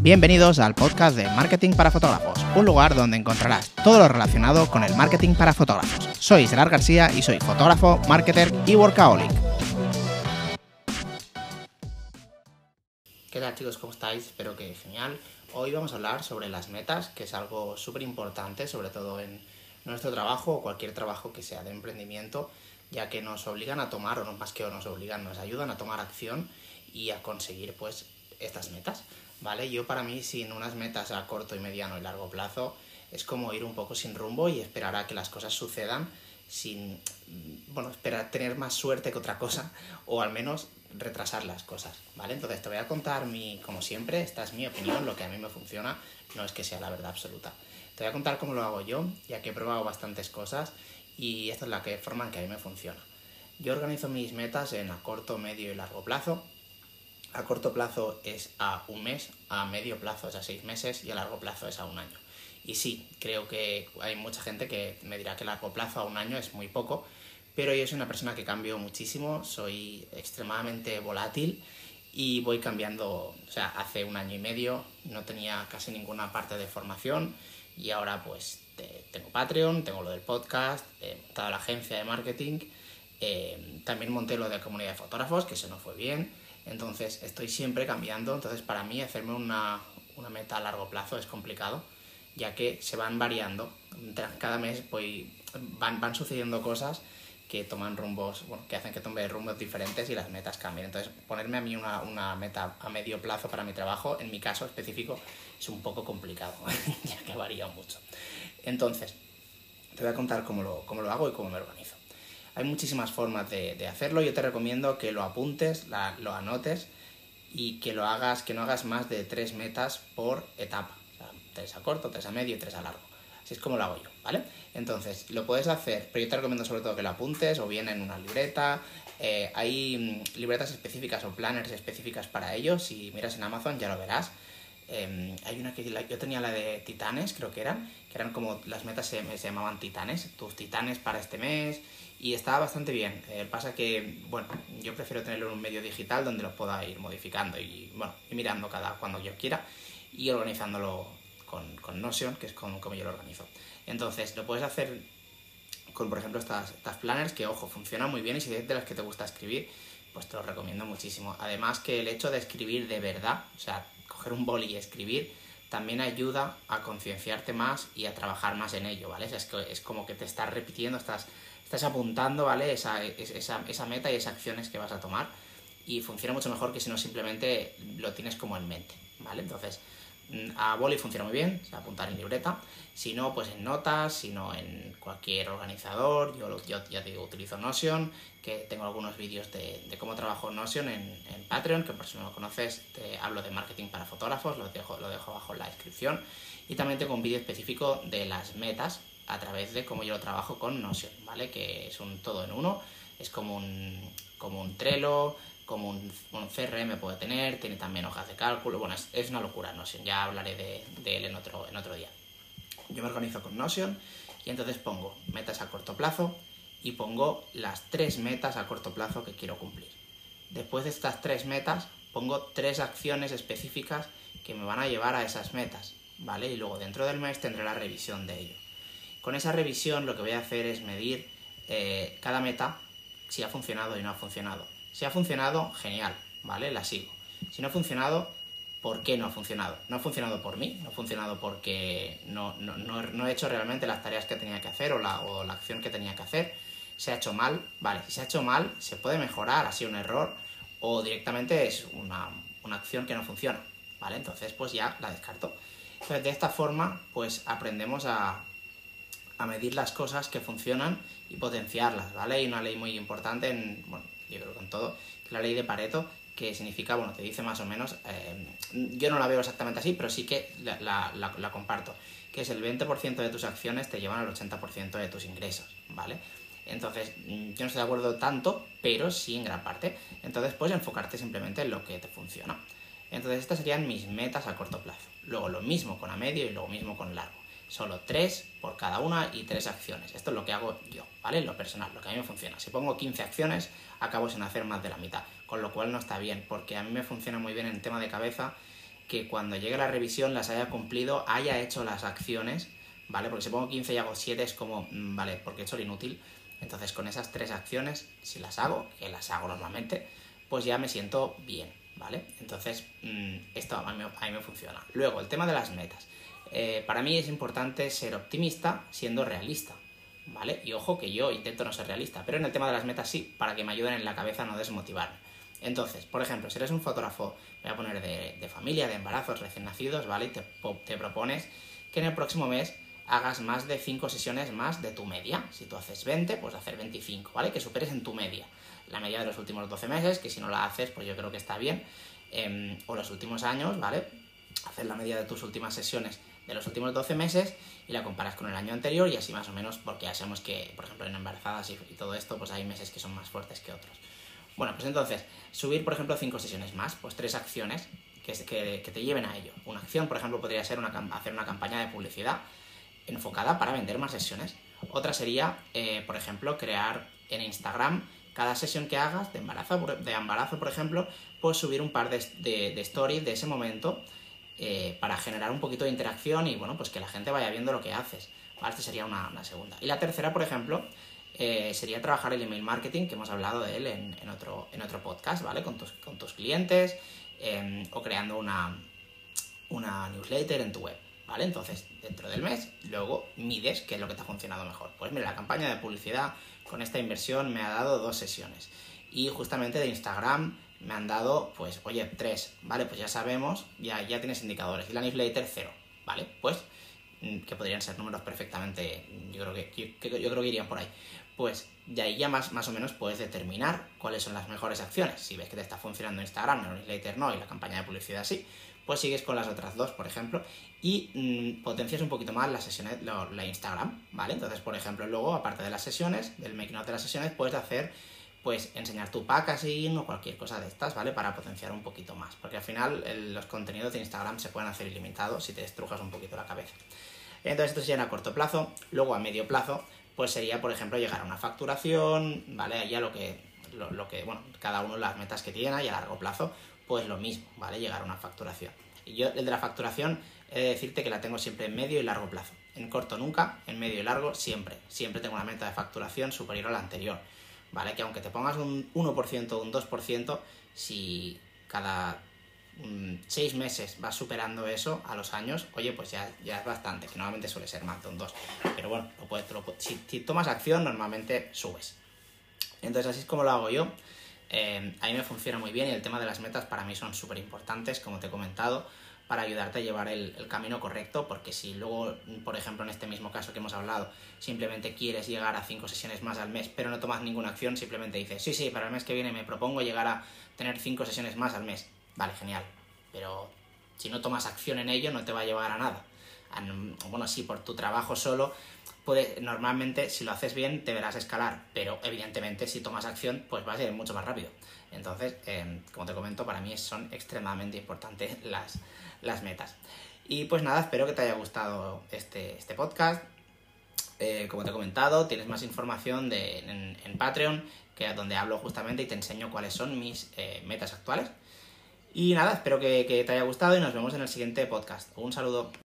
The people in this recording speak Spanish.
Bienvenidos al podcast de Marketing para Fotógrafos, un lugar donde encontrarás todo lo relacionado con el marketing para fotógrafos. Soy Gerard García y soy fotógrafo, marketer y workaholic. ¿Qué tal chicos? ¿Cómo estáis? Espero que genial. Hoy vamos a hablar sobre las metas, que es algo súper importante, sobre todo en nuestro trabajo o cualquier trabajo que sea de emprendimiento, ya que nos obligan a tomar, o no más que nos obligan, nos ayudan a tomar acción y a conseguir pues estas metas. ¿Vale? Yo para mí sin unas metas a corto y mediano y largo plazo es como ir un poco sin rumbo y esperar a que las cosas sucedan sin, bueno, esperar tener más suerte que otra cosa o al menos retrasar las cosas, ¿vale? Entonces te voy a contar mi, como siempre, esta es mi opinión, lo que a mí me funciona, no es que sea la verdad absoluta. Te voy a contar cómo lo hago yo, ya que he probado bastantes cosas y esta es la que, forma en que a mí me funciona. Yo organizo mis metas en a corto, medio y largo plazo, a corto plazo es a un mes, a medio plazo es a seis meses y a largo plazo es a un año. Y sí, creo que hay mucha gente que me dirá que largo plazo a un año es muy poco, pero yo soy una persona que cambio muchísimo, soy extremadamente volátil y voy cambiando, o sea, hace un año y medio no tenía casi ninguna parte de formación y ahora pues tengo Patreon, tengo lo del podcast, he montado la agencia de marketing, eh, también monté lo de comunidad de fotógrafos, que eso no fue bien entonces estoy siempre cambiando, entonces para mí hacerme una, meta a largo plazo es complicado, ya que se van variando. Cada mes van, van sucediendo cosas que toman rumbos, bueno, que hacen que tome rumbos diferentes y las metas cambien. Entonces, ponerme a mí una, meta a medio plazo para mi trabajo, en mi caso específico, es un poco complicado, ya que varía mucho. Entonces, te voy a contar cómo lo, cómo lo hago y cómo me organizo. Hay muchísimas formas de, hacerlo. Yo te recomiendo que lo apuntes, lo anotes y que lo hagas, que no hagas más de tres metas por etapa. tres a corto, tres a medio y tres a largo. Así es como lo hago yo, ¿vale? Entonces, lo puedes hacer, pero yo te recomiendo sobre todo que lo apuntes o bien en una libreta. Eh, hay mm, libretas específicas o planners específicas para ello. Si miras en Amazon ya lo verás. Em, hay una que yo tenía la de titanes, creo que eran, que eran como las metas se, se llamaban titanes, tus titanes para este mes y estaba bastante bien. Eh, pasa que, bueno, yo prefiero tenerlo en un medio digital donde lo pueda ir modificando y, bueno, y mirando cada cuando yo quiera y organizándolo con, con Notion, que es como, como yo lo organizo. Entonces, lo puedes hacer con, por ejemplo, estas, estas planners que, ojo, funcionan muy bien y si es de las que te gusta escribir, pues te lo recomiendo muchísimo. Además que el hecho de escribir de verdad, o sea, coger un boli y escribir, también ayuda a concienciarte más y a trabajar más en ello, ¿vale? es, que, es como que te estás repitiendo, estás estás apuntando, ¿vale? Esa, esa, esa meta y esas acciones que vas a tomar y funciona mucho mejor que si no simplemente lo tienes como en mente, ¿vale? Entonces, mm, a Boli funciona muy bien, o apuntar en libreta, si no, pues en notas, si no en cualquier organizador, yo, yo ya digo, utilizo Notion, que tengo algunos vídeos de, cómo trabajo Notion en, en, Patreon, que por si no lo conoces, te hablo de marketing para fotógrafos, lo dejo, lo dejo abajo en la descripción, y también tengo un vídeo específico de las metas a través de cómo yo lo trabajo con Notion, ¿vale? Que es un todo en uno, es como un, como un Trello, como un, CRM puede tener, tiene también hojas de cálculo, bueno, es, una locura Notion, ya hablaré de, él en otro, en otro día. Yo me organizo con Notion y entonces pongo metas a corto plazo y pongo las tres metas a corto plazo que quiero cumplir. Después de estas tres metas, pongo tres acciones específicas que me van a llevar a esas metas, ¿vale? Y luego dentro del mes tendré la revisión de ello. Con esa revisión lo que voy a hacer es medir eh, cada meta si ha funcionado y no ha funcionado. Si ha funcionado, genial, ¿vale? La sigo. Si no ha funcionado, ¿por qué no ha funcionado? No ha funcionado por mí, no ha funcionado porque no, he hecho realmente las tareas que tenía que hacer o la, acción que tenía que hacer. Se ha hecho mal, vale, si se ha hecho mal, se puede mejorar, ha sido un error o directamente es una, una acción que no funciona, ¿vale? Entonces, pues ya la descarto. Entonces, de esta forma, pues aprendemos a, a medir las cosas que funcionan y potenciarlas, ¿vale? Hay una ley muy importante, en, bueno, yo creo que en todo, la ley de Pareto, que significa, bueno, te dice más o menos, eh, yo no la veo exactamente así, pero sí que la, la, comparto, que es el 20% de tus acciones te llevan al 80% de tus ingresos, ¿vale? Entonces, mm, yo no estoy de acuerdo tanto, pero sí en gran parte. Entonces, puedes enfocarte simplemente en lo que te funciona. Entonces, estas serían mis metas a corto plazo. Luego lo mismo con a medio y luego mismo con largo. Solo tres por cada una y tres acciones. Esto es lo que hago yo, ¿vale? Lo personal, lo que a mí me funciona. Si pongo 15 acciones, acabo sin hacer más de la mitad. Con lo cual no está bien, porque a mí me funciona muy bien en tema de cabeza que cuando llegue la revisión las haya cumplido, haya hecho las acciones, ¿vale? Porque si pongo 15 y hago 7 es como, mm, vale, porque he hecho lo inútil. Entonces con esas tres acciones, si las hago, que las hago normalmente, pues ya me siento bien, ¿vale? Entonces mm, esto a mí, me funciona. Luego, el tema de las metas. Eh, para mí es importante ser optimista siendo realista, ¿vale? Y ojo que yo intento no ser realista, pero en el tema de las metas sí, para que me ayuden en la cabeza a no desmotivarme. Entonces, por ejemplo, si eres un fotógrafo, voy a poner de, familia, de embarazos recién nacidos, ¿vale? Y te, propones que en el próximo mes hagas más de 5 sesiones más de tu media. Si tú haces 20, pues hacer 25, ¿vale? Que superes en tu media. La media de los últimos 12 meses, que si no la haces, pues yo creo que está bien. Em, o los últimos años, ¿vale? Hacer la media de tus últimas sesiones de los últimos 12 meses y la comparas con el año anterior y así más o menos, porque ya sabemos que, por ejemplo, en embarazadas y, todo esto, pues hay meses que son más fuertes que otros. Bueno, pues entonces, subir, por ejemplo, 5 sesiones más, pues tres acciones que, que, te lleven a ello. Una acción, por ejemplo, podría ser hacer una campaña de publicidad enfocada para vender más sesiones. Otra sería, eh, por ejemplo, crear en Instagram cada sesión que hagas de embarazo, de embarazo por ejemplo, pues subir un par de stories de ese momento eh, para generar un poquito de interacción y bueno, pues que la gente vaya viendo lo que haces. Esta sería una, segunda. Y la tercera, por ejemplo, eh, sería trabajar el email marketing, que hemos hablado de él en, otro, en otro podcast, ¿vale? Con tus, con tus clientes em, o creando una, una newsletter en tu web, ¿vale? Entonces, dentro del mes, luego mides qué es lo que te ha funcionado mejor. Pues mira, la campaña de publicidad con esta inversión me ha dado dos sesiones. Y justamente de Instagram me han dado, pues, oye, tres, ¿vale? Pues ya sabemos, ya, ya tienes indicadores. Y la newsletter, cero, ¿vale? Pues, mm, que podrían ser números perfectamente, yo creo que, yo, creo que irían por ahí. Pues, de ahí ya más, más o menos puedes determinar cuáles son las mejores acciones. Si ves que te está funcionando Instagram, la newsletter no, y la campaña de publicidad sí, pues sigues con las otras dos, por ejemplo, y mm, potencias un poquito más las sesiones, la Instagram, ¿vale? Entonces, por ejemplo, luego, aparte de las sesiones, del making of de las sesiones, puedes hacer pues enseñar tu packaging o cualquier cosa de estas, ¿vale? Para potenciar un poquito más. Porque al final los contenidos de Instagram se pueden hacer ilimitados si te destrujas un poquito la cabeza. Entonces esto sería a corto plazo. Luego a medio plazo, pues sería, por ejemplo, llegar a una facturación, ¿vale? Ya lo que, lo, que, bueno, cada uno las metas que tiene y a largo plazo, pues lo mismo, ¿vale? Llegar a una facturación. Y yo, el de la facturación, he de decirte que la tengo siempre en medio y largo plazo. En corto nunca, en medio y largo siempre. Siempre tengo una meta de facturación superior a la anterior. ¿Vale? Que aunque te pongas un 1% o un 2%, si cada 6 mm, meses vas superando eso a los años, oye, pues ya, ya es bastante, que normalmente suele ser más de un 2. Pero bueno, lo puedes, si, tomas acción, normalmente subes. Entonces así es como lo hago yo. Eh, a mí me funciona muy bien y el tema de las metas para mí son súper importantes, como te he comentado para ayudarte a llevar el, camino correcto, porque si luego, por ejemplo, en este mismo caso que hemos hablado, simplemente quieres llegar a cinco sesiones más al mes, pero no tomas ninguna acción, simplemente dices, sí, sí, para el mes que viene me propongo llegar a tener cinco sesiones más al mes. Vale, genial. Pero si no tomas acción en ello, no te va a llevar a nada. Bueno, sí, por tu trabajo solo, puede, normalmente si lo haces bien te verás escalar, pero evidentemente si tomas acción, pues vas a ir mucho más rápido. Entonces, em, como te comento, para mí son extremadamente importantes las, las metas. Y pues nada, espero que te haya gustado este, este podcast. Eh, como te he comentado, tienes más información de, en, Patreon, que donde hablo justamente y te enseño cuáles son mis eh, metas actuales. Y nada, espero que te haya gustado y nos vemos en el siguiente podcast. Un saludo.